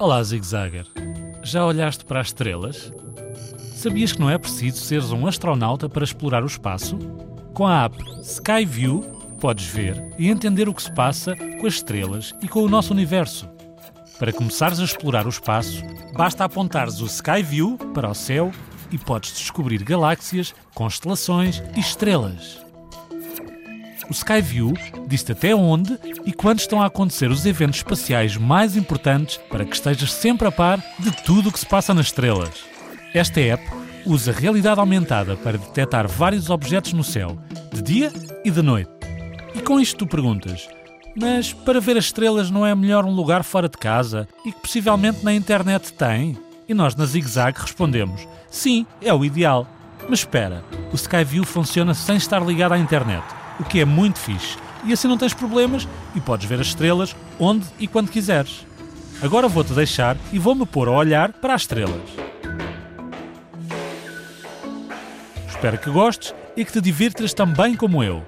Olá, Zig Zagger. Já olhaste para as estrelas? Sabias que não é preciso seres um astronauta para explorar o espaço? Com a app Skyview, podes ver e entender o que se passa com as estrelas e com o nosso universo. Para começares a explorar o espaço, basta apontares o Skyview para o céu e podes descobrir galáxias, constelações e estrelas. O Skyview diz-te até onde e quando estão a acontecer os eventos espaciais mais importantes para que estejas sempre a par de tudo o que se passa nas estrelas. Esta app usa realidade aumentada para detectar vários objetos no céu, de dia e de noite. E com isto tu perguntas: mas para ver as estrelas não é melhor um lugar fora de casa e que possivelmente na internet tem? E nós na Zig Zag respondemos: sim, é o ideal. Mas espera, o Skyview funciona sem estar ligado à internet, o que é muito fixe. E assim não tens problemas e podes ver as estrelas onde e quando quiseres. Agora vou-te deixar e vou-me pôr a olhar para as estrelas. Espero que gostes e que te divirtas também como eu.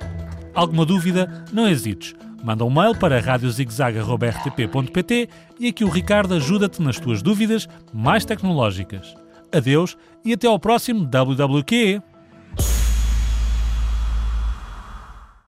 Alguma dúvida? Não hesites. Manda um mail para radiozigzag.rtp.pt e aqui o Ricardo ajuda-te nas tuas dúvidas mais tecnológicas. Adeus e até ao próximo WWQ.